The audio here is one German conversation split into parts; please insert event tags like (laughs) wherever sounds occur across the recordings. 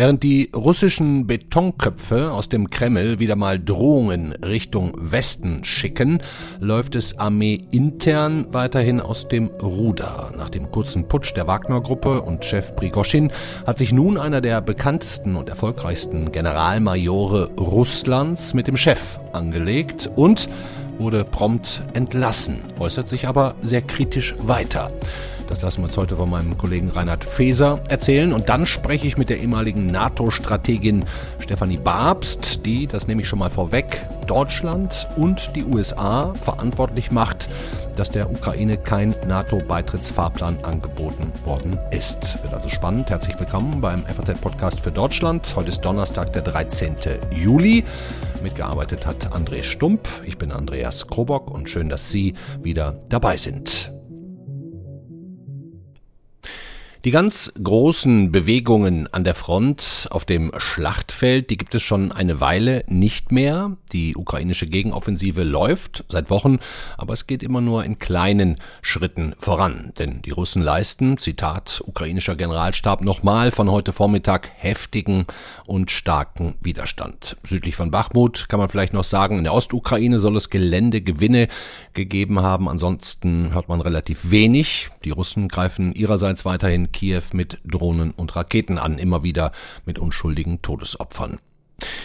Während die russischen Betonköpfe aus dem Kreml wieder mal Drohungen Richtung Westen schicken, läuft es Armee intern weiterhin aus dem Ruder. Nach dem kurzen Putsch der Wagner-Gruppe und Chef Prigoschin hat sich nun einer der bekanntesten und erfolgreichsten Generalmajore Russlands mit dem Chef angelegt und wurde prompt entlassen, äußert sich aber sehr kritisch weiter. Das lassen wir uns heute von meinem Kollegen Reinhard Feser erzählen. Und dann spreche ich mit der ehemaligen NATO-Strategin Stefanie Babst, die, das nehme ich schon mal vorweg, Deutschland und die USA verantwortlich macht, dass der Ukraine kein NATO-Beitrittsfahrplan angeboten worden ist. Wird also spannend. Herzlich willkommen beim FAZ-Podcast für Deutschland. Heute ist Donnerstag, der 13. Juli. Mitgearbeitet hat André Stump. Ich bin Andreas Krobock und schön, dass Sie wieder dabei sind. Die ganz großen Bewegungen an der Front auf dem Schlachtfeld, die gibt es schon eine Weile nicht mehr. Die ukrainische Gegenoffensive läuft seit Wochen, aber es geht immer nur in kleinen Schritten voran. Denn die Russen leisten, Zitat ukrainischer Generalstab, nochmal von heute Vormittag heftigen und starken Widerstand. Südlich von Bachmut kann man vielleicht noch sagen, in der Ostukraine soll es Geländegewinne gegeben haben. Ansonsten hört man relativ wenig. Die Russen greifen ihrerseits weiterhin Kiew mit Drohnen und Raketen an, immer wieder mit unschuldigen Todesopfern.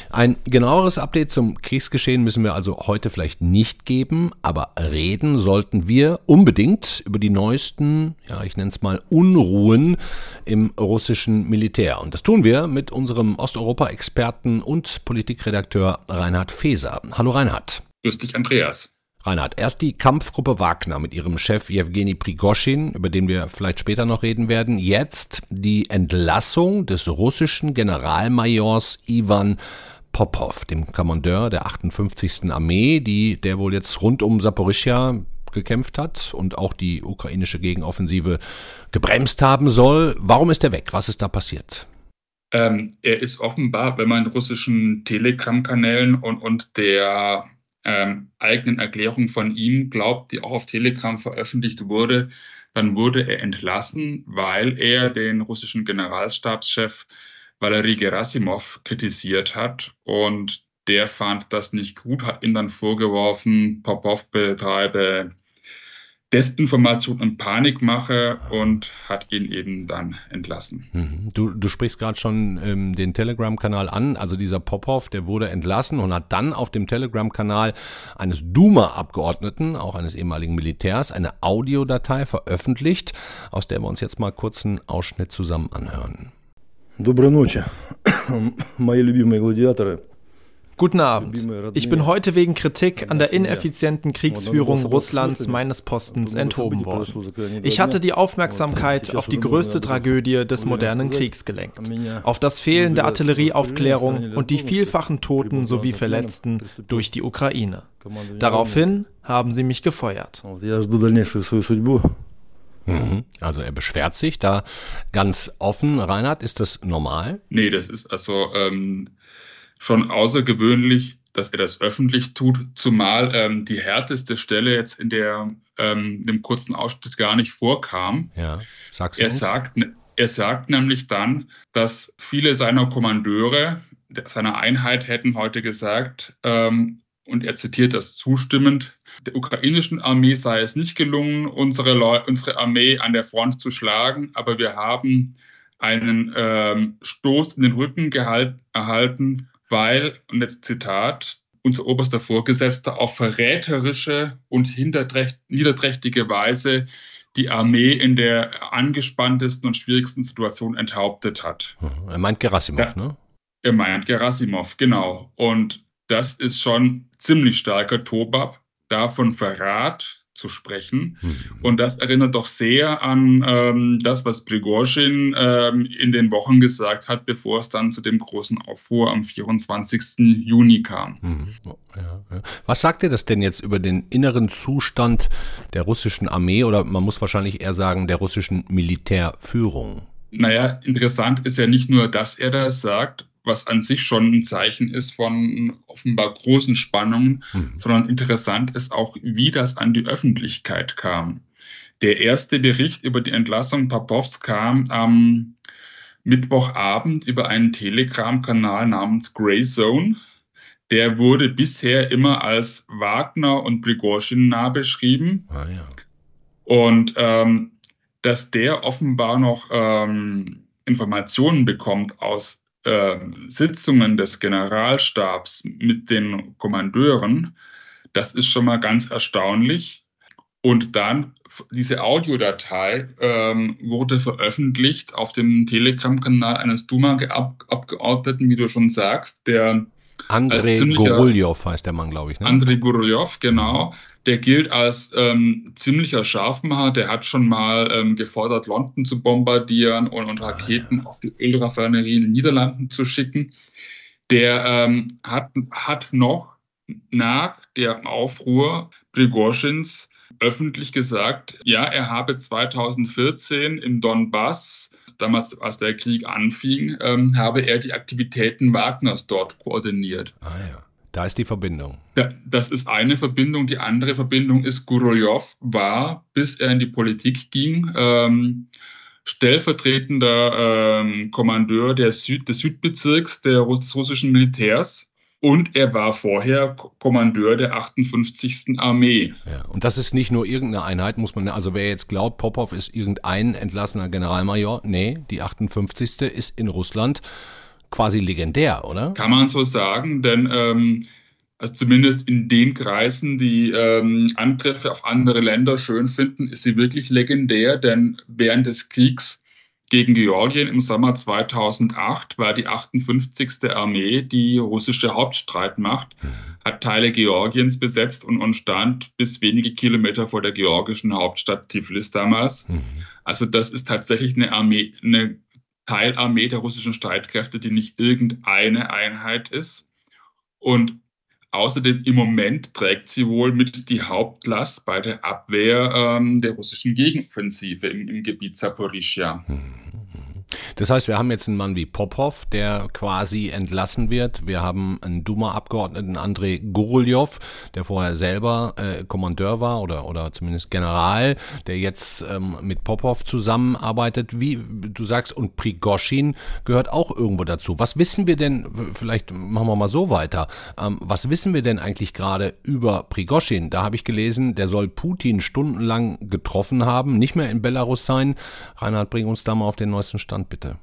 Ein genaueres Update zum Kriegsgeschehen müssen wir also heute vielleicht nicht geben, aber reden sollten wir unbedingt über die neuesten, ja, ich nenne es mal Unruhen im russischen Militär. Und das tun wir mit unserem Osteuropa-Experten und Politikredakteur Reinhard Feser. Hallo Reinhard. Grüß dich, Andreas. Reinhard, erst die Kampfgruppe Wagner mit ihrem Chef Jewgeni Prigoschin, über den wir vielleicht später noch reden werden. Jetzt die Entlassung des russischen Generalmajors Ivan Popov, dem Kommandeur der 58. Armee, die, der wohl jetzt rund um Saporischia gekämpft hat und auch die ukrainische Gegenoffensive gebremst haben soll. Warum ist er weg? Was ist da passiert? Ähm, er ist offenbar, wenn man russischen Telegram-Kanälen und, und der ähm, eigenen Erklärung von ihm glaubt, die auch auf Telegram veröffentlicht wurde, dann wurde er entlassen, weil er den russischen Generalstabschef Valery Gerasimov kritisiert hat und der fand das nicht gut, hat ihm dann vorgeworfen, Popov betreibe Desinformation und Panikmache und hat ihn eben dann entlassen. Mhm. Du, du sprichst gerade schon ähm, den Telegram-Kanal an. Also dieser Popov, der wurde entlassen und hat dann auf dem Telegram-Kanal eines Duma-Abgeordneten, auch eines ehemaligen Militärs, eine Audiodatei veröffentlicht, aus der wir uns jetzt mal kurz einen Ausschnitt zusammen anhören. Доброй ночи, (coughs) мои любимые гладиаторы. Guten Abend. Ich bin heute wegen Kritik an der ineffizienten Kriegsführung Russlands meines Postens enthoben worden. Ich hatte die Aufmerksamkeit auf die größte Tragödie des modernen Kriegs gelenkt, auf das Fehlen der Artillerieaufklärung und die vielfachen Toten sowie Verletzten durch die Ukraine. Daraufhin haben sie mich gefeuert. Mhm. Also er beschwert sich da ganz offen. Reinhard, ist das normal? Nee, das ist also ähm, schon außergewöhnlich, dass er das öffentlich tut, zumal ähm, die härteste Stelle jetzt in der ähm, dem kurzen Ausschnitt gar nicht vorkam. Ja, sag's er uns. sagt, er sagt nämlich dann, dass viele seiner Kommandeure seiner Einheit hätten heute gesagt, ähm, und er zitiert das zustimmend, der ukrainischen Armee sei es nicht gelungen, unsere, Leu unsere Armee an der Front zu schlagen, aber wir haben einen ähm, Stoß in den Rücken gehalt, erhalten weil, und jetzt Zitat, unser oberster Vorgesetzter auf verräterische und niederträchtige Weise die Armee in der angespanntesten und schwierigsten Situation enthauptet hat. Mhm. Er meint Gerasimov, ja, ne? Er meint Gerasimov, genau. Und das ist schon ziemlich starker Tobab, davon Verrat, zu sprechen. Mhm. Und das erinnert doch sehr an ähm, das, was Prigozhin ähm, in den Wochen gesagt hat, bevor es dann zu dem großen Aufruhr am 24. Juni kam. Mhm. Ja, ja. Was sagt ihr das denn jetzt über den inneren Zustand der russischen Armee oder man muss wahrscheinlich eher sagen der russischen Militärführung? Naja, interessant ist ja nicht nur, dass er das sagt, was an sich schon ein Zeichen ist von offenbar großen Spannungen, mhm. sondern interessant ist auch, wie das an die Öffentlichkeit kam. Der erste Bericht über die Entlassung Popovs kam am Mittwochabend über einen Telegram-Kanal namens Grey Zone. Der wurde bisher immer als Wagner und Prigozhin nah beschrieben. Ah, ja. Und ähm, dass der offenbar noch ähm, Informationen bekommt aus äh, Sitzungen des Generalstabs mit den Kommandeuren, das ist schon mal ganz erstaunlich. Und dann diese Audiodatei ähm, wurde veröffentlicht auf dem Telegram-Kanal eines Duma-Abgeordneten, wie du schon sagst, der Andrei Goruljew heißt der Mann, glaube ich. Ne? Andrei Goruljew, genau. Der gilt als ähm, ziemlicher Scharfmacher. Der hat schon mal ähm, gefordert, London zu bombardieren und, und Raketen ah, ja. auf die Ölraffinerien in den Niederlanden zu schicken. Der ähm, hat, hat noch nach der Aufruhr Prigozhins öffentlich gesagt, ja, er habe 2014 im Donbass, damals als der Krieg anfing, ähm, habe er die Aktivitäten Wagners dort koordiniert. Ah ja. Da ist die Verbindung. Das ist eine Verbindung. Die andere Verbindung ist, Gurojow war, bis er in die Politik ging, ähm, stellvertretender ähm, Kommandeur der Süd, des Südbezirks der, des russischen Militärs und er war vorher Kommandeur der 58. Armee. Ja, und das ist nicht nur irgendeine Einheit, muss man, also wer jetzt glaubt, Popov ist irgendein entlassener Generalmajor, nee, die 58. ist in Russland quasi legendär, oder? Kann man so sagen, denn ähm, also zumindest in den Kreisen, die ähm, Angriffe auf andere Länder schön finden, ist sie wirklich legendär, denn während des Kriegs gegen Georgien im Sommer 2008 war die 58. Armee die russische Hauptstreitmacht, hat Teile Georgiens besetzt und, und stand bis wenige Kilometer vor der georgischen Hauptstadt Tiflis damals. Mhm. Also das ist tatsächlich eine Armee, eine Teilarmee der russischen Streitkräfte, die nicht irgendeine Einheit ist. Und Außerdem im Moment trägt sie wohl mit die Hauptlast bei der Abwehr ähm, der russischen Gegenoffensive im, im Gebiet Saporischia. Hm. Das heißt, wir haben jetzt einen Mann wie Popov, der quasi entlassen wird. Wir haben einen Duma-Abgeordneten Andrei Goruljow, der vorher selber äh, Kommandeur war oder, oder zumindest General, der jetzt ähm, mit Popov zusammenarbeitet. Wie du sagst, und Prigoschin gehört auch irgendwo dazu. Was wissen wir denn, vielleicht machen wir mal so weiter, ähm, was wissen wir denn eigentlich gerade über Prigoschin? Da habe ich gelesen, der soll Putin stundenlang getroffen haben, nicht mehr in Belarus sein. Reinhard, bring uns da mal auf den neuesten Stand, bitte.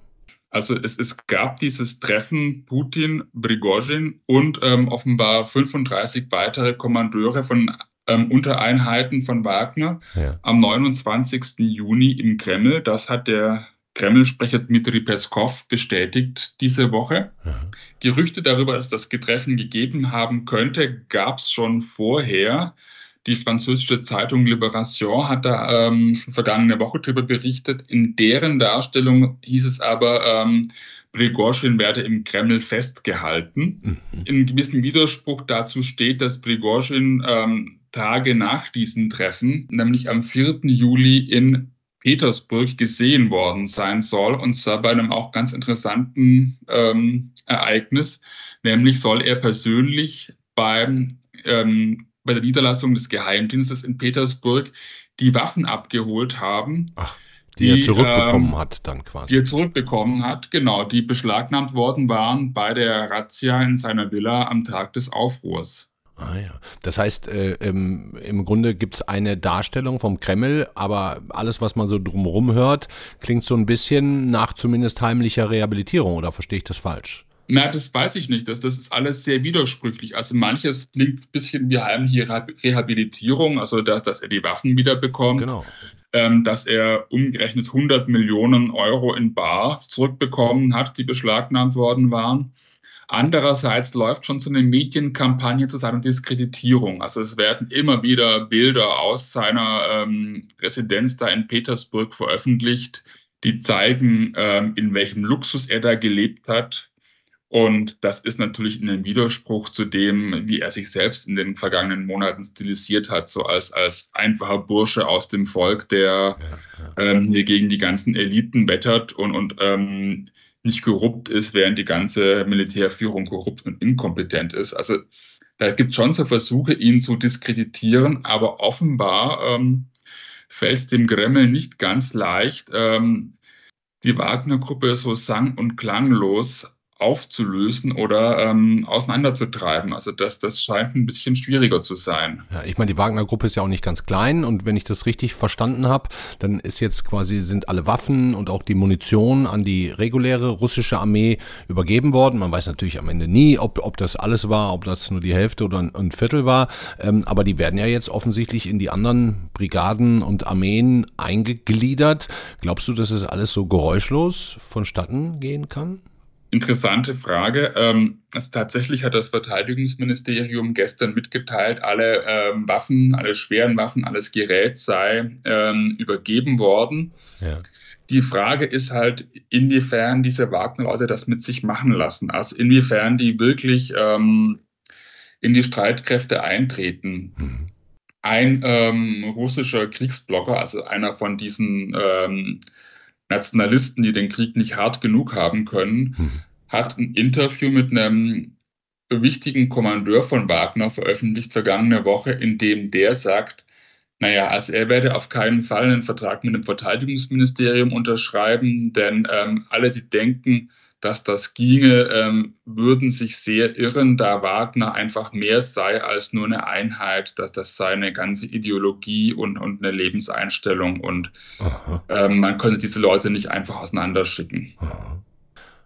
Also es, es gab dieses Treffen Putin, Prigozhin und ähm, offenbar 35 weitere Kommandeure von ähm, Untereinheiten von Wagner ja. am 29. Juni im Kreml. Das hat der Kreml-Sprecher Dmitri Peskov bestätigt diese Woche. Ja. Gerüchte darüber, dass das Treffen gegeben haben könnte, gab es schon vorher. Die französische Zeitung Libération hat da ähm, vergangene Woche darüber berichtet. In deren Darstellung hieß es aber, ähm, Prigozhin werde im Kreml festgehalten. Mhm. In gewissem Widerspruch dazu steht, dass Prigozhin ähm, Tage nach diesem Treffen, nämlich am 4. Juli in Petersburg gesehen worden sein soll, und zwar bei einem auch ganz interessanten ähm, Ereignis, nämlich soll er persönlich beim ähm, bei der Niederlassung des Geheimdienstes in Petersburg die Waffen abgeholt haben. Ach, die, die er zurückbekommen ähm, hat dann quasi. Die er zurückbekommen hat, genau, die beschlagnahmt worden waren bei der Razzia in seiner Villa am Tag des Aufruhrs. Ah ja. Das heißt, äh, im, im Grunde gibt es eine Darstellung vom Kreml, aber alles, was man so drumherum hört, klingt so ein bisschen nach zumindest heimlicher Rehabilitierung, oder verstehe ich das falsch? Na, das weiß ich nicht. Das, das ist alles sehr widersprüchlich. Also manches klingt ein bisschen wie heimliche Rehabilitierung, also dass, dass er die Waffen wiederbekommt, genau. ähm, dass er umgerechnet 100 Millionen Euro in Bar zurückbekommen hat, die beschlagnahmt worden waren. Andererseits läuft schon so eine Medienkampagne zu seiner Diskreditierung. Also es werden immer wieder Bilder aus seiner ähm, Residenz da in Petersburg veröffentlicht, die zeigen, ähm, in welchem Luxus er da gelebt hat, und das ist natürlich in einem Widerspruch zu dem, wie er sich selbst in den vergangenen Monaten stilisiert hat, so als, als einfacher Bursche aus dem Volk, der. Ähm, hier gegen die ganzen Eliten wettert und, und ähm, nicht korrupt ist, während die ganze Militärführung korrupt und inkompetent ist. Also da gibt es schon so Versuche, ihn zu diskreditieren, aber offenbar ähm, fällt es dem Gremmel nicht ganz leicht, ähm, die Wagner-Gruppe so sang- und klanglos aufzulösen oder ähm, auseinanderzutreiben. Also das, das scheint ein bisschen schwieriger zu sein. Ja, ich meine, die Wagner-Gruppe ist ja auch nicht ganz klein und wenn ich das richtig verstanden habe, dann ist jetzt quasi, sind alle Waffen und auch die Munition an die reguläre russische Armee übergeben worden. Man weiß natürlich am Ende nie, ob, ob das alles war, ob das nur die Hälfte oder ein, ein Viertel war. Ähm, aber die werden ja jetzt offensichtlich in die anderen Brigaden und Armeen eingegliedert. Glaubst du, dass es alles so geräuschlos vonstatten gehen kann? Interessante Frage. Ähm, also tatsächlich hat das Verteidigungsministerium gestern mitgeteilt, alle ähm, Waffen, alle schweren Waffen, alles Gerät sei ähm, übergeben worden. Ja. Die Frage ist halt, inwiefern diese Wagner-Leute das mit sich machen lassen, also inwiefern die wirklich ähm, in die Streitkräfte eintreten. Mhm. Ein ähm, russischer Kriegsblogger, also einer von diesen ähm, Nationalisten, die den Krieg nicht hart genug haben können, hm. hat ein Interview mit einem wichtigen Kommandeur von Wagner veröffentlicht vergangene Woche, in dem der sagt, naja, also er werde auf keinen Fall einen Vertrag mit dem Verteidigungsministerium unterschreiben, denn ähm, alle, die denken, dass das ginge, ähm, würden sich sehr irren, da Wagner einfach mehr sei als nur eine Einheit, dass das sei eine ganze Ideologie und, und eine Lebenseinstellung und ähm, man könnte diese Leute nicht einfach auseinanderschicken. Aha.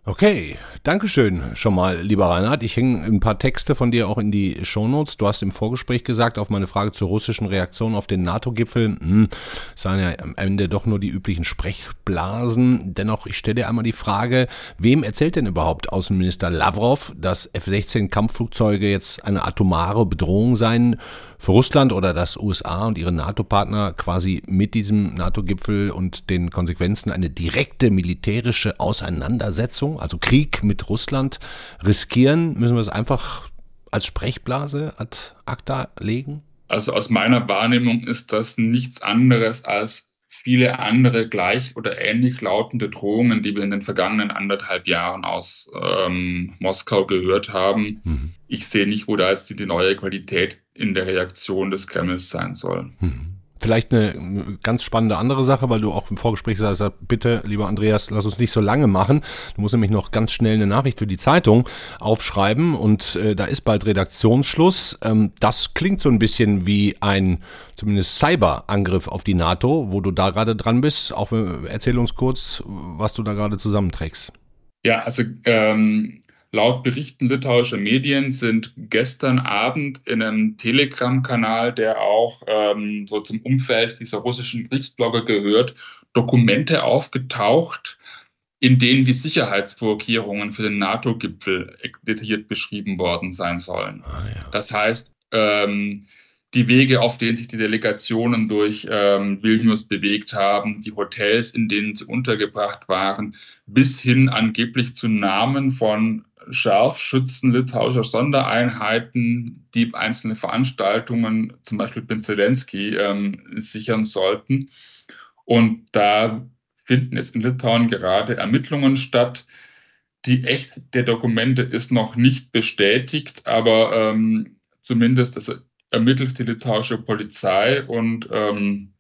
Okay, Dankeschön schon mal, lieber Reinhard. Ich hänge ein paar Texte von dir auch in die Shownotes. Du hast im Vorgespräch gesagt, auf meine Frage zur russischen Reaktion auf den NATO-Gipfel, hm, seien ja am Ende doch nur die üblichen Sprechblasen. Dennoch, ich stelle dir einmal die Frage, wem erzählt denn überhaupt Außenminister Lavrov, dass F-16-Kampfflugzeuge jetzt eine atomare Bedrohung seien für Russland oder dass USA und ihre NATO-Partner quasi mit diesem NATO-Gipfel und den Konsequenzen eine direkte militärische Auseinandersetzung, also Krieg mit Russland, riskieren? Müssen wir es einfach als Sprechblase ad acta legen? Also aus meiner Wahrnehmung ist das nichts anderes als viele andere gleich oder ähnlich lautende Drohungen, die wir in den vergangenen anderthalb Jahren aus ähm, Moskau gehört haben. Mhm. Ich sehe nicht, wo da jetzt die, die, neue Qualität in der Reaktion des Kremls sein soll. Mhm. Vielleicht eine ganz spannende andere Sache, weil du auch im Vorgespräch gesagt hast, bitte, lieber Andreas, lass uns nicht so lange machen. Du musst nämlich noch ganz schnell eine Nachricht für die Zeitung aufschreiben und äh, da ist bald Redaktionsschluss. Ähm, das klingt so ein bisschen wie ein zumindest Cyberangriff auf die NATO, wo du da gerade dran bist. Auch äh, erzähl uns kurz, was du da gerade zusammenträgst. Ja, also ähm, Laut Berichten litauischer Medien sind gestern Abend in einem Telegram-Kanal, der auch ähm, so zum Umfeld dieser russischen Kriegsblogger gehört, Dokumente aufgetaucht, in denen die Sicherheitsvorkehrungen für den NATO-Gipfel detailliert beschrieben worden sein sollen. Ah, ja. Das heißt, ähm, die Wege, auf denen sich die Delegationen durch ähm, Vilnius bewegt haben, die Hotels, in denen sie untergebracht waren, bis hin angeblich zu Namen von Scharfschützen litauischer Sondereinheiten, die einzelne Veranstaltungen, zum Beispiel Ben Zelensky, ähm, sichern sollten. Und da finden jetzt in Litauen gerade Ermittlungen statt. Die Echtheit der Dokumente ist noch nicht bestätigt, aber ähm, zumindest ermittelt die litauische Polizei und ähm,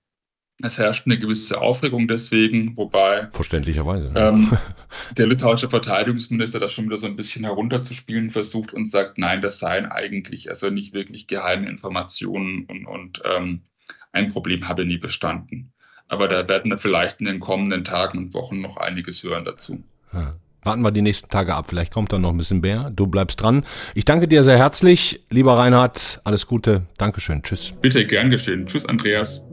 es herrscht eine gewisse Aufregung deswegen, wobei verständlicherweise ähm, (laughs) der litauische Verteidigungsminister das schon wieder so ein bisschen herunterzuspielen versucht und sagt, nein, das seien eigentlich also nicht wirklich geheime Informationen und, und ähm, ein Problem habe nie bestanden. Aber da werden wir vielleicht in den kommenden Tagen und Wochen noch einiges hören dazu. Ja. Warten wir die nächsten Tage ab. Vielleicht kommt da noch ein bisschen mehr. Du bleibst dran. Ich danke dir sehr herzlich, lieber Reinhard. Alles Gute. Dankeschön. Tschüss. Bitte, gern geschehen. Tschüss, Andreas.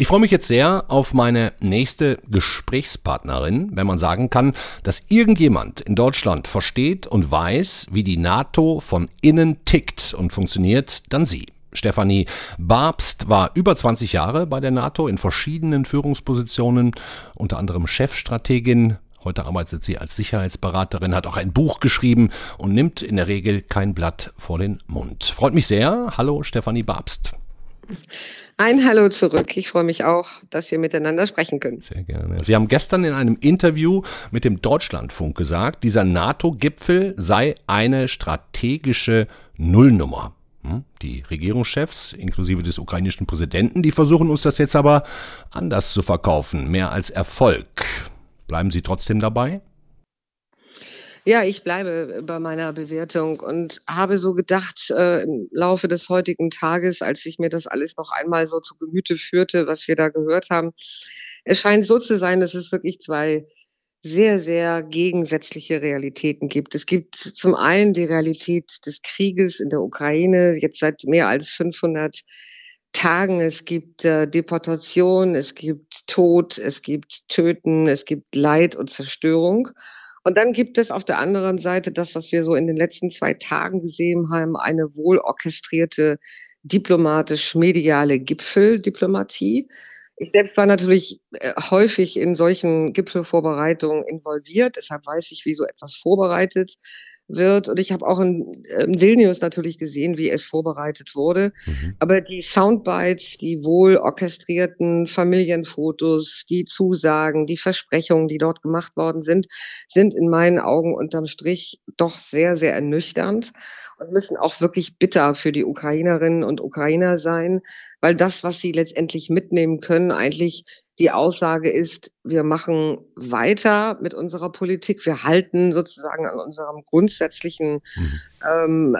Ich freue mich jetzt sehr auf meine nächste Gesprächspartnerin, wenn man sagen kann, dass irgendjemand in Deutschland versteht und weiß, wie die NATO von innen tickt und funktioniert, dann sie. Stefanie Barbst war über 20 Jahre bei der NATO in verschiedenen Führungspositionen, unter anderem Chefstrategin. Heute arbeitet sie als Sicherheitsberaterin, hat auch ein Buch geschrieben und nimmt in der Regel kein Blatt vor den Mund. Freut mich sehr. Hallo Stefanie Barbst. Ein Hallo zurück. Ich freue mich auch, dass wir miteinander sprechen können. Sehr gerne. Sie haben gestern in einem Interview mit dem Deutschlandfunk gesagt, dieser NATO-Gipfel sei eine strategische Nullnummer. Hm? Die Regierungschefs, inklusive des ukrainischen Präsidenten, die versuchen uns das jetzt aber anders zu verkaufen, mehr als Erfolg. Bleiben Sie trotzdem dabei? Ja, ich bleibe bei meiner Bewertung und habe so gedacht äh, im Laufe des heutigen Tages, als ich mir das alles noch einmal so zu Gemüte führte, was wir da gehört haben, es scheint so zu sein, dass es wirklich zwei sehr, sehr gegensätzliche Realitäten gibt. Es gibt zum einen die Realität des Krieges in der Ukraine, jetzt seit mehr als 500 Tagen. Es gibt äh, Deportation, es gibt Tod, es gibt Töten, es gibt Leid und Zerstörung. Und dann gibt es auf der anderen Seite das, was wir so in den letzten zwei Tagen gesehen haben, eine wohl orchestrierte diplomatisch-mediale Gipfeldiplomatie. Ich selbst war natürlich äh, häufig in solchen Gipfelvorbereitungen involviert, deshalb weiß ich, wie so etwas vorbereitet wird. Und ich habe auch in, in, Vilnius natürlich gesehen, wie es vorbereitet wurde. Mhm. Aber die Soundbites, die wohl orchestrierten Familienfotos, die Zusagen, die Versprechungen, die dort gemacht worden sind, sind in meinen Augen unterm Strich doch sehr, sehr ernüchternd und müssen auch wirklich bitter für die Ukrainerinnen und Ukrainer sein, weil das, was sie letztendlich mitnehmen können, eigentlich die Aussage ist, wir machen weiter mit unserer Politik, wir halten sozusagen an unserem grundsätzlichen, mhm. ähm,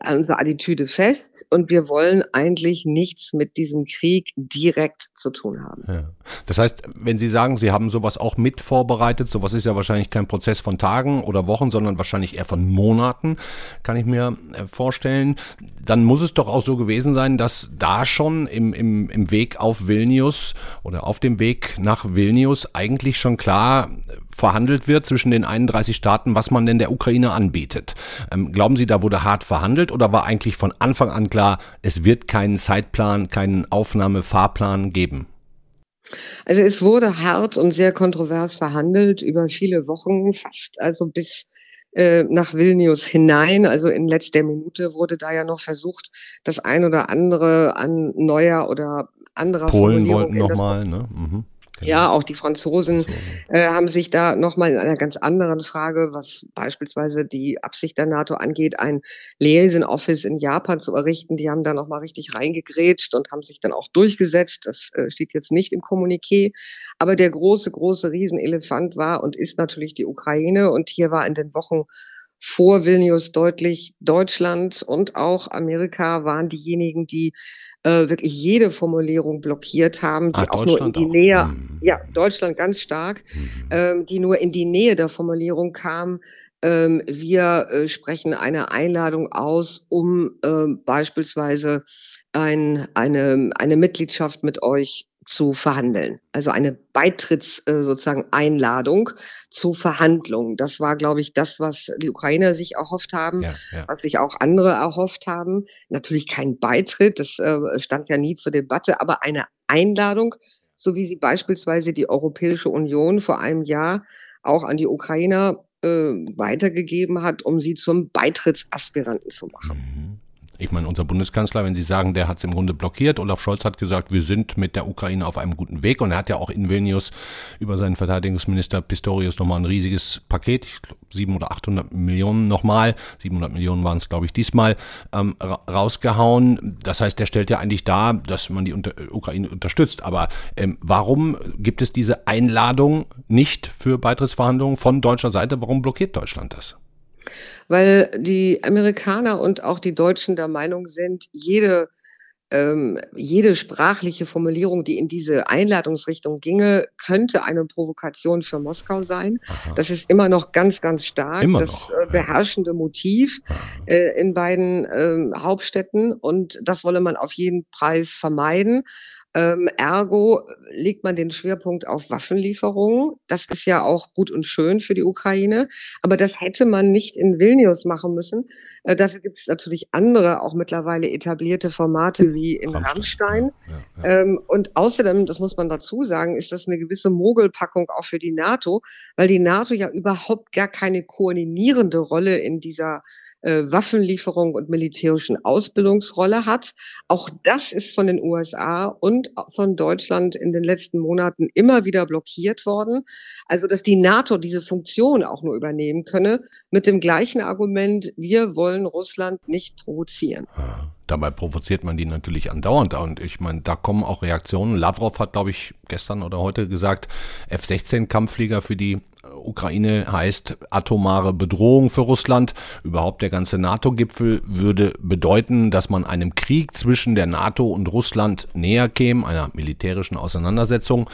an unserer Attitüde fest und wir wollen eigentlich nichts mit diesem Krieg direkt zu tun haben. Ja. Das heißt, wenn Sie sagen, Sie haben sowas auch mit vorbereitet, sowas ist ja wahrscheinlich kein Prozess von Tagen oder Wochen, sondern wahrscheinlich eher von Monaten, kann ich mir äh, vorstellen, dann muss es doch auch so gewesen sein, dass da schon im, im, im Weg auf Vilnius oder auf dem dem Weg nach Vilnius eigentlich schon klar verhandelt wird zwischen den 31 Staaten, was man denn der Ukraine anbietet. Ähm, glauben Sie, da wurde hart verhandelt oder war eigentlich von Anfang an klar, es wird keinen Zeitplan, keinen Aufnahmefahrplan geben? Also es wurde hart und sehr kontrovers verhandelt über viele Wochen, fast also bis äh, nach Vilnius hinein. Also in letzter Minute wurde da ja noch versucht, das ein oder andere an neuer oder anderer Polen wollten nochmal, ne? Mhm. Genau. Ja, auch die Franzosen äh, haben sich da nochmal in einer ganz anderen Frage, was beispielsweise die Absicht der NATO angeht, ein Liaison Office in Japan zu errichten. Die haben da nochmal richtig reingegrätscht und haben sich dann auch durchgesetzt. Das äh, steht jetzt nicht im Kommuniqué. Aber der große, große Riesenelefant war und ist natürlich die Ukraine. Und hier war in den Wochen vor Vilnius deutlich, Deutschland und auch Amerika waren diejenigen, die äh, wirklich jede Formulierung blockiert haben, die ah, auch nur in die auch. Nähe, mhm. ja, Deutschland ganz stark, mhm. ähm, die nur in die Nähe der Formulierung kam. Ähm, wir äh, sprechen eine Einladung aus, um äh, beispielsweise ein, eine, eine Mitgliedschaft mit euch zu verhandeln. Also eine Beitritts äh, sozusagen Einladung zu Verhandlungen. Das war, glaube ich, das, was die Ukrainer sich erhofft haben, ja, ja. was sich auch andere erhofft haben. Natürlich kein Beitritt, das äh, stand ja nie zur Debatte, aber eine Einladung, so wie sie beispielsweise die Europäische Union vor einem Jahr auch an die Ukrainer äh, weitergegeben hat, um sie zum Beitrittsaspiranten zu machen. Mhm. Ich meine, unser Bundeskanzler, wenn Sie sagen, der hat es im Grunde blockiert, Olaf Scholz hat gesagt, wir sind mit der Ukraine auf einem guten Weg und er hat ja auch in Vilnius über seinen Verteidigungsminister Pistorius nochmal ein riesiges Paket, ich glaube 700 oder 800 Millionen nochmal, 700 Millionen waren es glaube ich diesmal, ähm, rausgehauen. Das heißt, der stellt ja eigentlich dar, dass man die unter Ukraine unterstützt. Aber ähm, warum gibt es diese Einladung nicht für Beitrittsverhandlungen von deutscher Seite? Warum blockiert Deutschland das? Weil die Amerikaner und auch die Deutschen der Meinung sind, jede ähm, jede sprachliche Formulierung, die in diese Einladungsrichtung ginge, könnte eine Provokation für Moskau sein. Aha. Das ist immer noch ganz, ganz stark immer das noch, äh, beherrschende ja. Motiv äh, in beiden äh, Hauptstädten und das wolle man auf jeden Preis vermeiden. Ähm, ergo legt man den Schwerpunkt auf Waffenlieferungen. Das ist ja auch gut und schön für die Ukraine. Aber das hätte man nicht in Vilnius machen müssen. Äh, dafür gibt es natürlich andere, auch mittlerweile etablierte Formate wie in Rammstein. Ja, ja. Ähm, und außerdem, das muss man dazu sagen, ist das eine gewisse Mogelpackung auch für die NATO, weil die NATO ja überhaupt gar keine koordinierende Rolle in dieser äh, Waffenlieferung und militärischen Ausbildungsrolle hat. Auch das ist von den USA und von Deutschland in den letzten Monaten immer wieder blockiert worden. Also, dass die NATO diese Funktion auch nur übernehmen könne, mit dem gleichen Argument, wir wollen Russland nicht provozieren. Dabei provoziert man die natürlich andauernd. Und ich meine, da kommen auch Reaktionen. Lavrov hat, glaube ich, gestern oder heute gesagt, F-16-Kampfflieger für die Ukraine heißt atomare Bedrohung für Russland. Überhaupt der ganze NATO-Gipfel würde bedeuten, dass man einem Krieg zwischen der NATO und Russland näher käme, einer militärischen Auseinandersetzung.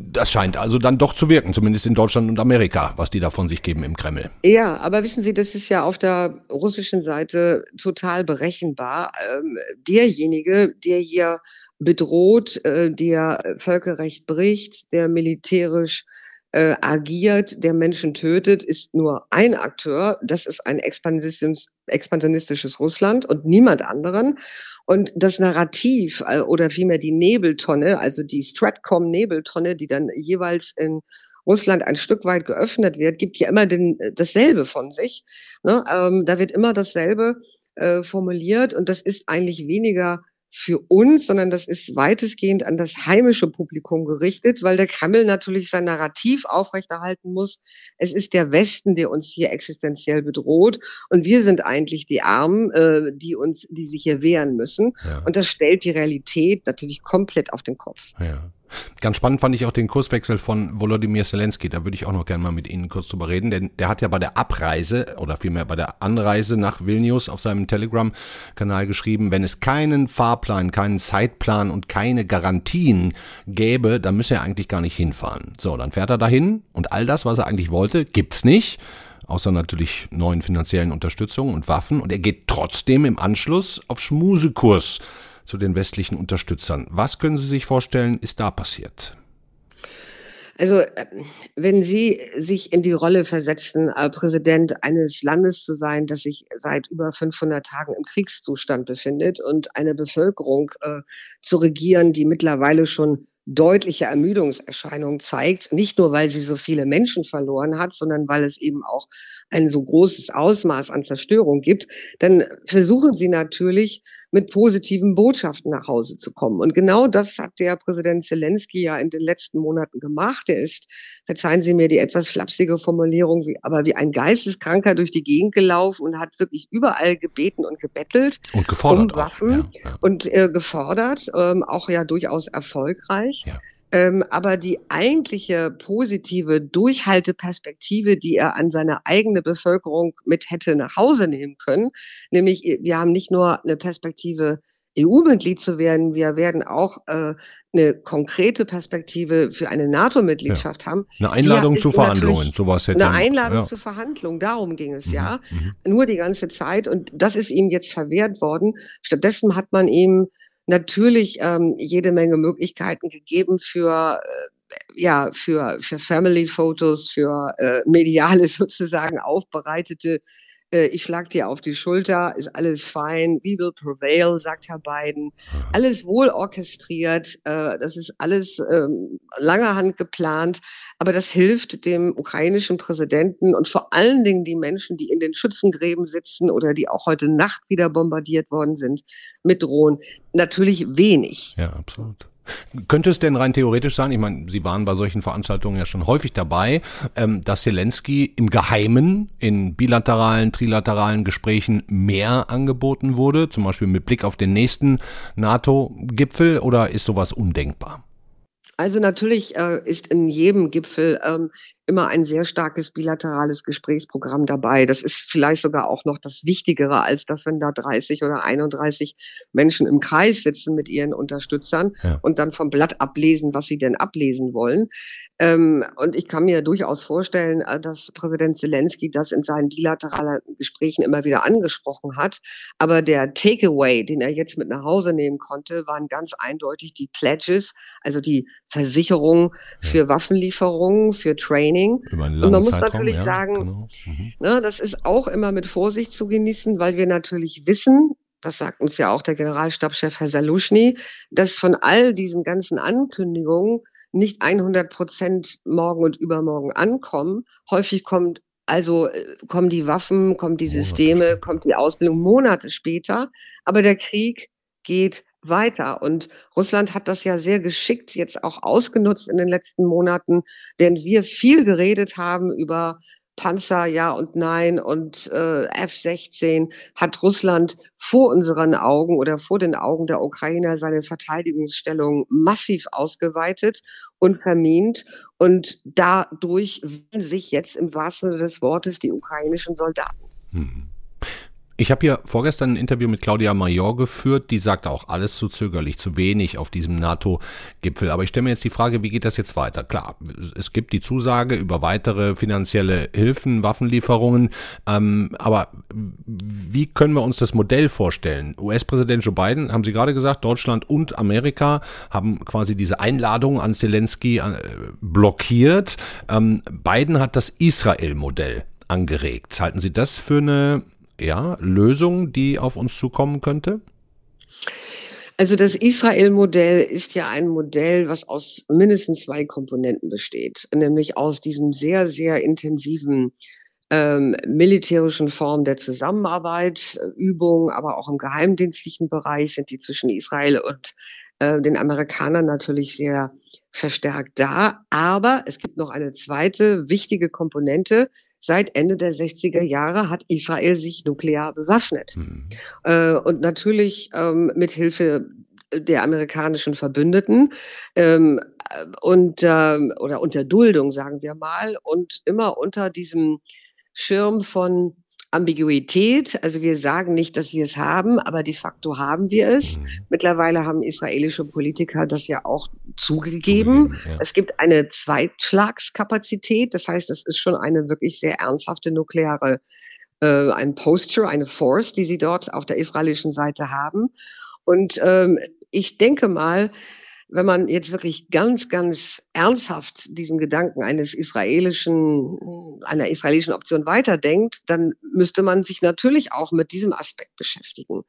Das scheint also dann doch zu wirken, zumindest in Deutschland und Amerika, was die da von sich geben im Kreml. Ja, aber wissen Sie, das ist ja auf der russischen Seite total berechenbar. Ähm, derjenige, der hier bedroht, äh, der Völkerrecht bricht, der militärisch äh, agiert, der Menschen tötet, ist nur ein Akteur. Das ist ein expansionistisches Russland und niemand anderen. Und das Narrativ äh, oder vielmehr die Nebeltonne, also die Stratcom-Nebeltonne, die dann jeweils in Russland ein Stück weit geöffnet wird, gibt ja immer den, dasselbe von sich. Ne? Ähm, da wird immer dasselbe äh, formuliert und das ist eigentlich weniger für uns, sondern das ist weitestgehend an das heimische Publikum gerichtet, weil der Kreml natürlich sein Narrativ aufrechterhalten muss. Es ist der Westen, der uns hier existenziell bedroht und wir sind eigentlich die Armen, äh, die uns, die sich hier wehren müssen. Ja. Und das stellt die Realität natürlich komplett auf den Kopf. Ja. Ganz spannend fand ich auch den Kurswechsel von Volodymyr Zelensky. Da würde ich auch noch gerne mal mit Ihnen kurz drüber reden, denn der hat ja bei der Abreise oder vielmehr bei der Anreise nach Vilnius auf seinem Telegram-Kanal geschrieben, wenn es keinen Fahrplan, keinen Zeitplan und keine Garantien gäbe, dann müsse er eigentlich gar nicht hinfahren. So, dann fährt er dahin und all das, was er eigentlich wollte, gibt's nicht außer natürlich neuen finanziellen Unterstützungen und Waffen. Und er geht trotzdem im Anschluss auf Schmusekurs zu den westlichen Unterstützern. Was können Sie sich vorstellen, ist da passiert? Also, äh, wenn Sie sich in die Rolle versetzen, äh, Präsident eines Landes zu sein, das sich seit über 500 Tagen im Kriegszustand befindet und eine Bevölkerung äh, zu regieren, die mittlerweile schon deutliche Ermüdungserscheinungen zeigt, nicht nur weil sie so viele Menschen verloren hat, sondern weil es eben auch ein so großes Ausmaß an Zerstörung gibt, dann versuchen sie natürlich mit positiven Botschaften nach Hause zu kommen. Und genau das hat der Präsident Zelensky ja in den letzten Monaten gemacht. Er ist, verzeihen Sie mir die etwas flapsige Formulierung, wie, aber wie ein Geisteskranker durch die Gegend gelaufen und hat wirklich überall gebeten und gebettelt. Und gefordert. Um Waffen auch, ja, ja. und äh, gefordert, ähm, auch ja durchaus erfolgreich. Ja. Ähm, aber die eigentliche positive Durchhalteperspektive, die er an seine eigene Bevölkerung mit hätte nach Hause nehmen können, nämlich wir haben nicht nur eine Perspektive, EU-Mitglied zu werden, wir werden auch äh, eine konkrete Perspektive für eine NATO-Mitgliedschaft ja. haben. Eine Einladung zu Verhandlungen, sowas hätte Eine Einladung ja. zu Verhandlungen, darum ging es mhm. ja. Mhm. Nur die ganze Zeit und das ist ihm jetzt verwehrt worden. Stattdessen hat man ihm natürlich ähm, jede Menge Möglichkeiten gegeben für äh, ja für für Family Fotos, für äh, mediale (laughs) sozusagen aufbereitete äh, ich schlag dir auf die Schulter, ist alles fein, we will prevail, sagt Herr Biden. Alles wohl orchestriert, äh, das ist alles ähm, langer Hand geplant, aber das hilft dem ukrainischen Präsidenten und vor allen Dingen die Menschen, die in den Schützengräben sitzen oder die auch heute Nacht wieder bombardiert worden sind, mit drohen, natürlich wenig. Ja, absolut. Könnte es denn rein theoretisch sein, ich meine, Sie waren bei solchen Veranstaltungen ja schon häufig dabei, ähm, dass Zelensky im Geheimen in bilateralen, trilateralen Gesprächen mehr angeboten wurde, zum Beispiel mit Blick auf den nächsten NATO-Gipfel, oder ist sowas undenkbar? Also natürlich äh, ist in jedem Gipfel ähm, immer ein sehr starkes bilaterales Gesprächsprogramm dabei. Das ist vielleicht sogar auch noch das Wichtigere, als dass wenn da 30 oder 31 Menschen im Kreis sitzen mit ihren Unterstützern ja. und dann vom Blatt ablesen, was sie denn ablesen wollen. Ähm, und ich kann mir durchaus vorstellen, äh, dass Präsident Zelensky das in seinen bilateralen Gesprächen immer wieder angesprochen hat. Aber der Takeaway, den er jetzt mit nach Hause nehmen konnte, waren ganz eindeutig die Pledges, also die Versicherung für Waffenlieferungen, für Training. Und man muss Zeitraum, natürlich ja, sagen, genau. mhm. ne, das ist auch immer mit Vorsicht zu genießen, weil wir natürlich wissen, das sagt uns ja auch der Generalstabschef Herr Saluschny, dass von all diesen ganzen Ankündigungen nicht 100 Prozent morgen und übermorgen ankommen. Häufig kommt also äh, kommen die Waffen, kommen die Systeme, kommt die Ausbildung Monate später. Aber der Krieg geht weiter. Und Russland hat das ja sehr geschickt jetzt auch ausgenutzt in den letzten Monaten, während wir viel geredet haben über Panzer, ja und nein und äh, F-16 hat Russland vor unseren Augen oder vor den Augen der Ukrainer seine Verteidigungsstellung massiv ausgeweitet und vermint. Und dadurch wählen sich jetzt im wahrsten Sinne des Wortes die ukrainischen Soldaten. Hm. Ich habe hier vorgestern ein Interview mit Claudia Major geführt, die sagte auch alles zu zögerlich, zu wenig auf diesem NATO-Gipfel. Aber ich stelle mir jetzt die Frage, wie geht das jetzt weiter? Klar, es gibt die Zusage über weitere finanzielle Hilfen, Waffenlieferungen. Ähm, aber wie können wir uns das Modell vorstellen? US-Präsident Joe Biden, haben Sie gerade gesagt, Deutschland und Amerika haben quasi diese Einladung an Zelensky äh, blockiert. Ähm, Biden hat das Israel-Modell angeregt. Halten Sie das für eine ja, Lösung, die auf uns zukommen könnte? Also das Israel-Modell ist ja ein Modell, was aus mindestens zwei Komponenten besteht, nämlich aus diesem sehr, sehr intensiven ähm, militärischen Form der Zusammenarbeit, Übungen, aber auch im geheimdienstlichen Bereich sind die zwischen Israel und äh, den Amerikanern natürlich sehr verstärkt da. Aber es gibt noch eine zweite wichtige Komponente, Seit Ende der 60er Jahre hat Israel sich nuklear bewaffnet. Mhm. Äh, und natürlich ähm, mit Hilfe der amerikanischen Verbündeten ähm, und äh, oder unter Duldung, sagen wir mal, und immer unter diesem Schirm von Ambiguität. Also wir sagen nicht, dass wir es haben, aber de facto haben wir es. Mhm. Mittlerweile haben israelische Politiker das ja auch zugegeben. zugegeben ja. Es gibt eine Zweitschlagskapazität. Das heißt, es ist schon eine wirklich sehr ernsthafte nukleare, äh, ein Posture, eine Force, die sie dort auf der israelischen Seite haben. Und ähm, ich denke mal, wenn man jetzt wirklich ganz, ganz ernsthaft diesen Gedanken eines israelischen, einer israelischen Option weiterdenkt, dann müsste man sich natürlich auch mit diesem Aspekt beschäftigen.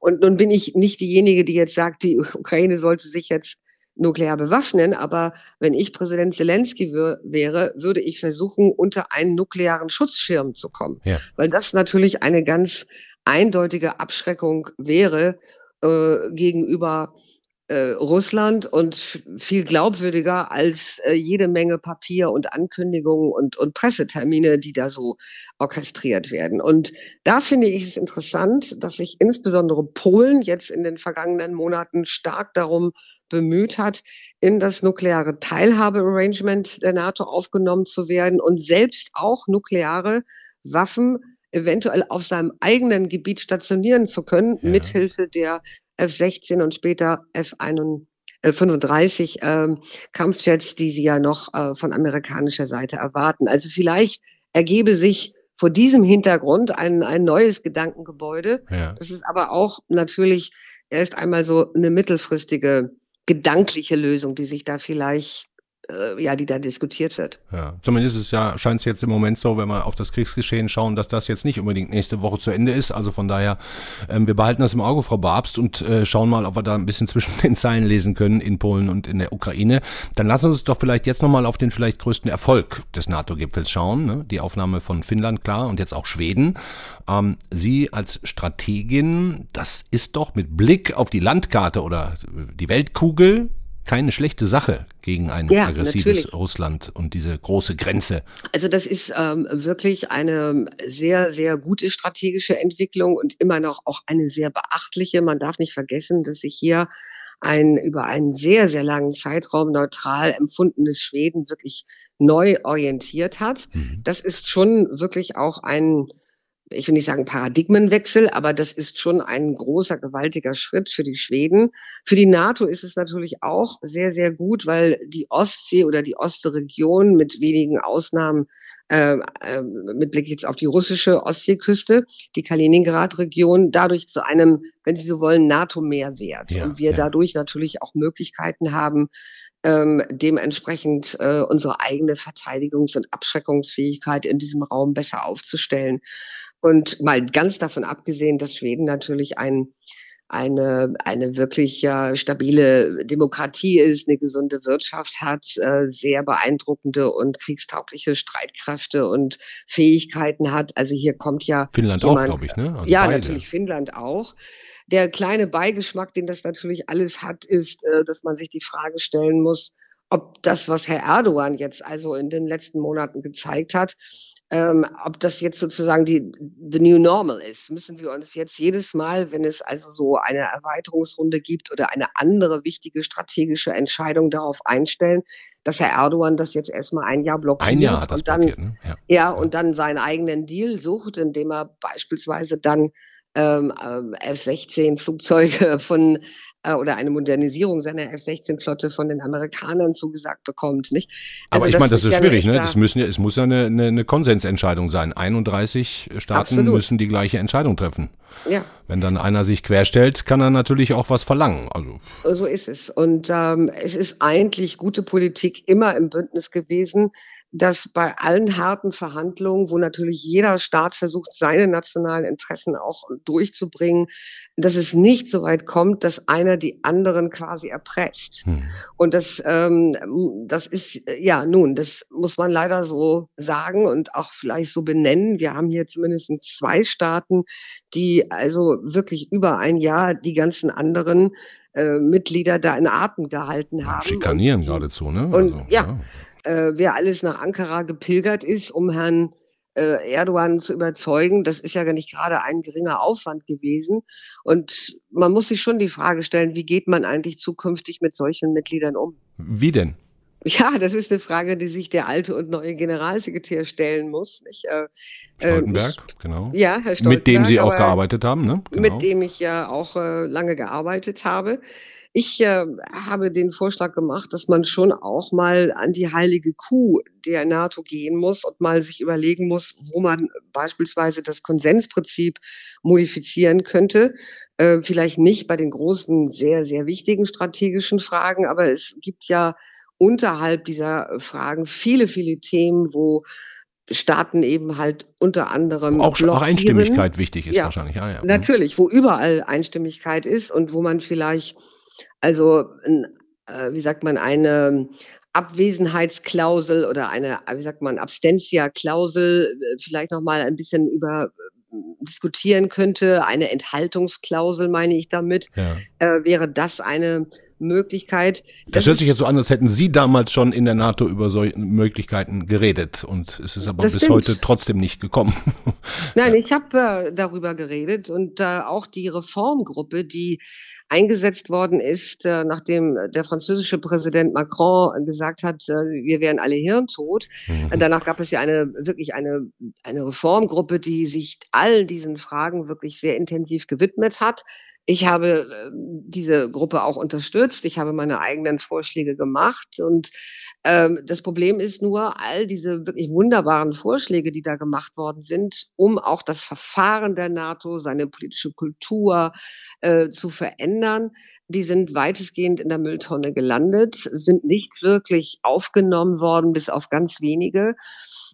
Und nun bin ich nicht diejenige, die jetzt sagt, die Ukraine sollte sich jetzt nuklear bewaffnen, aber wenn ich Präsident Zelensky wäre, würde ich versuchen, unter einen nuklearen Schutzschirm zu kommen, ja. weil das natürlich eine ganz eindeutige Abschreckung wäre äh, gegenüber äh, Russland und viel glaubwürdiger als äh, jede Menge Papier und Ankündigungen und, und Pressetermine, die da so orchestriert werden. Und da finde ich es interessant, dass sich insbesondere Polen jetzt in den vergangenen Monaten stark darum bemüht hat, in das nukleare Teilhabearrangement der NATO aufgenommen zu werden und selbst auch nukleare Waffen eventuell auf seinem eigenen Gebiet stationieren zu können, ja. mithilfe der F-16 und später F-35 äh, Kampfjets, die sie ja noch äh, von amerikanischer Seite erwarten. Also vielleicht ergebe sich vor diesem Hintergrund ein, ein neues Gedankengebäude. Ja. Das ist aber auch natürlich erst einmal so eine mittelfristige gedankliche Lösung, die sich da vielleicht äh, ja, die da diskutiert wird. Ja, zumindest ist ja, scheint es jetzt im Moment so, wenn wir auf das Kriegsgeschehen schauen, dass das jetzt nicht unbedingt nächste Woche zu Ende ist. Also von daher, ähm, wir behalten das im Auge, Frau Babst, und äh, schauen mal, ob wir da ein bisschen zwischen den Zeilen lesen können in Polen und in der Ukraine. Dann lassen wir uns doch vielleicht jetzt nochmal auf den vielleicht größten Erfolg des NATO-Gipfels schauen. Ne? Die Aufnahme von Finnland, klar, und jetzt auch Schweden. Ähm, Sie als Strategin, das ist doch mit Blick auf die Landkarte oder die Weltkugel keine schlechte Sache gegen ein ja, aggressives natürlich. Russland und diese große Grenze. Also das ist ähm, wirklich eine sehr, sehr gute strategische Entwicklung und immer noch auch eine sehr beachtliche. Man darf nicht vergessen, dass sich hier ein über einen sehr, sehr langen Zeitraum neutral empfundenes Schweden wirklich neu orientiert hat. Mhm. Das ist schon wirklich auch ein ich will nicht sagen Paradigmenwechsel, aber das ist schon ein großer, gewaltiger Schritt für die Schweden. Für die NATO ist es natürlich auch sehr, sehr gut, weil die Ostsee oder die Ostregion mit wenigen Ausnahmen äh, äh, mit Blick jetzt auf die russische Ostseeküste, die Kaliningrad-Region, dadurch zu einem, wenn Sie so wollen, NATO-Meer wird. Ja, und wir ja. dadurch natürlich auch Möglichkeiten haben, ähm, dementsprechend äh, unsere eigene Verteidigungs- und Abschreckungsfähigkeit in diesem Raum besser aufzustellen. Und mal ganz davon abgesehen, dass Schweden natürlich ein eine, eine wirklich ja, stabile Demokratie ist, eine gesunde Wirtschaft hat, äh, sehr beeindruckende und kriegstaugliche Streitkräfte und Fähigkeiten hat. Also hier kommt ja. Finnland jemand, auch, glaube ich, ne? Also ja, beide. natürlich Finnland auch. Der kleine Beigeschmack, den das natürlich alles hat, ist, äh, dass man sich die Frage stellen muss, ob das, was Herr Erdogan jetzt also in den letzten Monaten gezeigt hat, ähm, ob das jetzt sozusagen die the new normal ist, müssen wir uns jetzt jedes Mal, wenn es also so eine Erweiterungsrunde gibt oder eine andere wichtige strategische Entscheidung darauf einstellen, dass Herr Erdogan das jetzt erstmal ein Jahr blockiert ein Jahr und dann blockiert, ne? ja. ja und dann seinen eigenen Deal sucht, indem er beispielsweise dann ähm, F-16 Flugzeuge von äh, oder eine Modernisierung seiner F-16-Flotte von den Amerikanern zugesagt bekommt, nicht? Also Aber ich meine, das ist, ja schwierig, ne? Das müssen ja, es muss ja eine, eine, eine Konsensentscheidung sein. 31 Staaten Absolut. müssen die gleiche Entscheidung treffen. Ja. Wenn dann einer sich querstellt, kann er natürlich auch was verlangen. Also so ist es. Und ähm, es ist eigentlich gute Politik immer im Bündnis gewesen, dass bei allen harten Verhandlungen, wo natürlich jeder Staat versucht, seine nationalen Interessen auch durchzubringen, dass es nicht so weit kommt, dass einer die anderen quasi erpresst. Hm. Und das, ähm, das ist, ja, nun, das muss man leider so sagen und auch vielleicht so benennen. Wir haben hier zumindest zwei Staaten, die also wirklich über ein Jahr die ganzen anderen äh, Mitglieder da in Atem gehalten haben. Schikanieren und, geradezu, ne? Und also, ja, ja äh, wer alles nach Ankara gepilgert ist, um Herrn äh, Erdogan zu überzeugen, das ist ja gar nicht gerade ein geringer Aufwand gewesen. Und man muss sich schon die Frage stellen, wie geht man eigentlich zukünftig mit solchen Mitgliedern um? Wie denn? Ja, das ist eine Frage, die sich der alte und neue Generalsekretär stellen muss. Nicht? Äh, Stoltenberg, ich, genau. Ja, Herr Stoltenberg. Mit dem Sie auch gearbeitet haben, ne? Genau. Mit dem ich ja auch äh, lange gearbeitet habe. Ich äh, habe den Vorschlag gemacht, dass man schon auch mal an die heilige Kuh der NATO gehen muss und mal sich überlegen muss, wo man beispielsweise das Konsensprinzip modifizieren könnte. Äh, vielleicht nicht bei den großen, sehr, sehr wichtigen strategischen Fragen, aber es gibt ja unterhalb dieser Fragen viele, viele Themen, wo Staaten eben halt unter anderem auch, auch Einstimmigkeit wichtig ist ja, wahrscheinlich. Ah, ja. Natürlich, wo überall Einstimmigkeit ist und wo man vielleicht also, äh, wie sagt man, eine Abwesenheitsklausel oder eine, wie sagt man, Abstentia-Klausel äh, vielleicht noch mal ein bisschen über äh, diskutieren könnte, eine Enthaltungsklausel meine ich damit, ja. äh, wäre das eine Möglichkeit. Das, hört sich jetzt so an, als hätten Sie damals schon in der NATO über solche Möglichkeiten geredet und es ist aber bis stimmt. heute trotzdem nicht gekommen. (laughs) Nein, ich habe äh, darüber geredet und äh, auch die Reformgruppe, die eingesetzt worden ist, äh, nachdem der französische Präsident Macron gesagt hat, äh, wir wären alle hirntot. Mhm. Danach gab es ja eine wirklich eine, eine Reformgruppe, die sich all diesen Fragen wirklich sehr intensiv gewidmet hat. Ich habe äh, diese Gruppe auch unterstützt. Ich habe meine eigenen Vorschläge gemacht. Und ähm, das Problem ist nur, all diese wirklich wunderbaren Vorschläge, die da gemacht worden sind, um auch das Verfahren der NATO, seine politische Kultur äh, zu verändern, die sind weitestgehend in der Mülltonne gelandet, sind nicht wirklich aufgenommen worden, bis auf ganz wenige.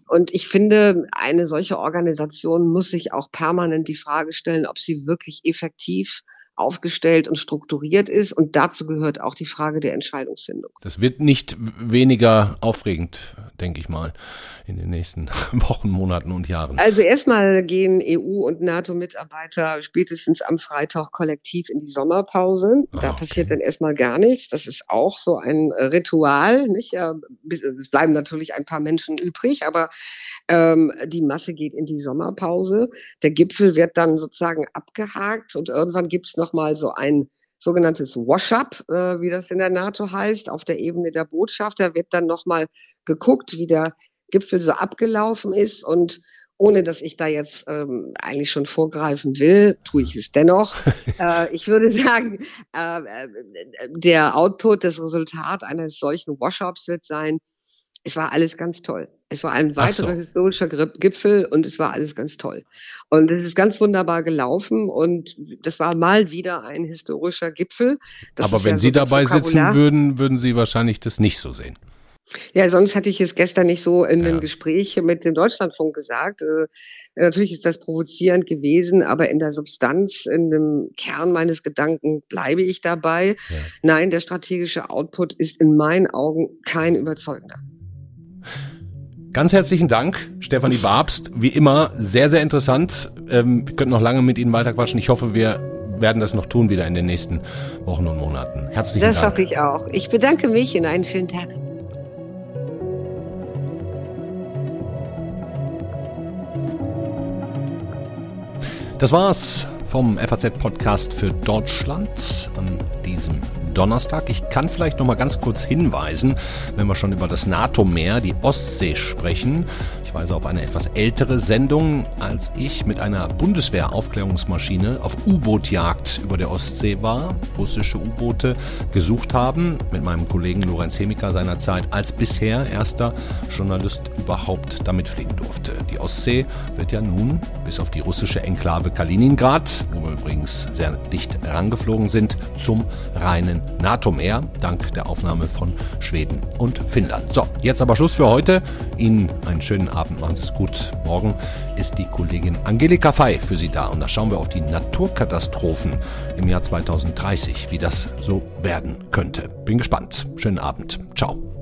Und ich finde, eine solche Organisation muss sich auch permanent die Frage stellen, ob sie wirklich effektiv aufgestellt und strukturiert ist. Und dazu gehört auch die Frage der Entscheidungsfindung. Das wird nicht weniger aufregend, denke ich mal, in den nächsten (laughs) Wochen, Monaten und Jahren. Also erstmal gehen EU- und NATO-Mitarbeiter spätestens am Freitag kollektiv in die Sommerpause. Da okay. passiert dann erstmal gar nichts. Das ist auch so ein Ritual. Nicht? Es bleiben natürlich ein paar Menschen übrig, aber ähm, die Masse geht in die Sommerpause. Der Gipfel wird dann sozusagen abgehakt und irgendwann gibt es nochmal so ein sogenanntes Wash-up, äh, wie das in der NATO heißt, auf der Ebene der Botschafter wird dann nochmal geguckt, wie der Gipfel so abgelaufen ist und ohne dass ich da jetzt ähm, eigentlich schon vorgreifen will, tue ich es dennoch. (laughs) äh, ich würde sagen, äh, äh, der Output, das Resultat eines solchen Wash-ups wird sein, es war alles ganz toll. Es war ein weiterer so. historischer Gipfel und es war alles ganz toll. Und es ist ganz wunderbar gelaufen und das war mal wieder ein historischer Gipfel. Das Aber wenn ja Sie so dabei sitzen würden, würden Sie wahrscheinlich das nicht so sehen. Ja, sonst hatte ich es gestern nicht so in ja. dem Gespräch mit dem Deutschlandfunk gesagt. Äh, natürlich ist das provozierend gewesen, aber in der Substanz, in dem Kern meines Gedanken bleibe ich dabei. Ja. Nein, der strategische Output ist in meinen Augen kein überzeugender. Ganz herzlichen Dank, Stefanie Babst. Wie immer, sehr, sehr interessant. Ähm, wir könnten noch lange mit Ihnen weiterquatschen. Ich hoffe, wir werden das noch tun wieder in den nächsten Wochen und Monaten. Herzlichen das Dank. Das hoffe ich auch. Ich bedanke mich und einen schönen Tag. Das war's vom FAZ-Podcast für Deutschland an diesem Donnerstag. Ich kann vielleicht noch mal ganz kurz hinweisen, wenn wir schon über das NATO-Meer, die Ostsee sprechen. Ich weise auf eine etwas ältere Sendung, als ich mit einer Bundeswehr-Aufklärungsmaschine auf U-Boot-Jagd über der Ostsee war, russische U-Boote gesucht haben, mit meinem Kollegen Lorenz Hemiker seinerzeit als bisher erster Journalist überhaupt damit fliegen durfte. Die Ostsee wird ja nun, bis auf die russische Enklave Kaliningrad, wo wir übrigens sehr dicht herangeflogen sind, zum reinen NATO-Meer, dank der Aufnahme von Schweden und Finnland. So, jetzt aber Schluss für heute. Ihnen einen schönen Abend, machen Sie es gut. Morgen ist die Kollegin Angelika Fey für Sie da und da schauen wir auf die Naturkatastrophen im Jahr 2030, wie das so werden könnte. Bin gespannt. Schönen Abend. Ciao.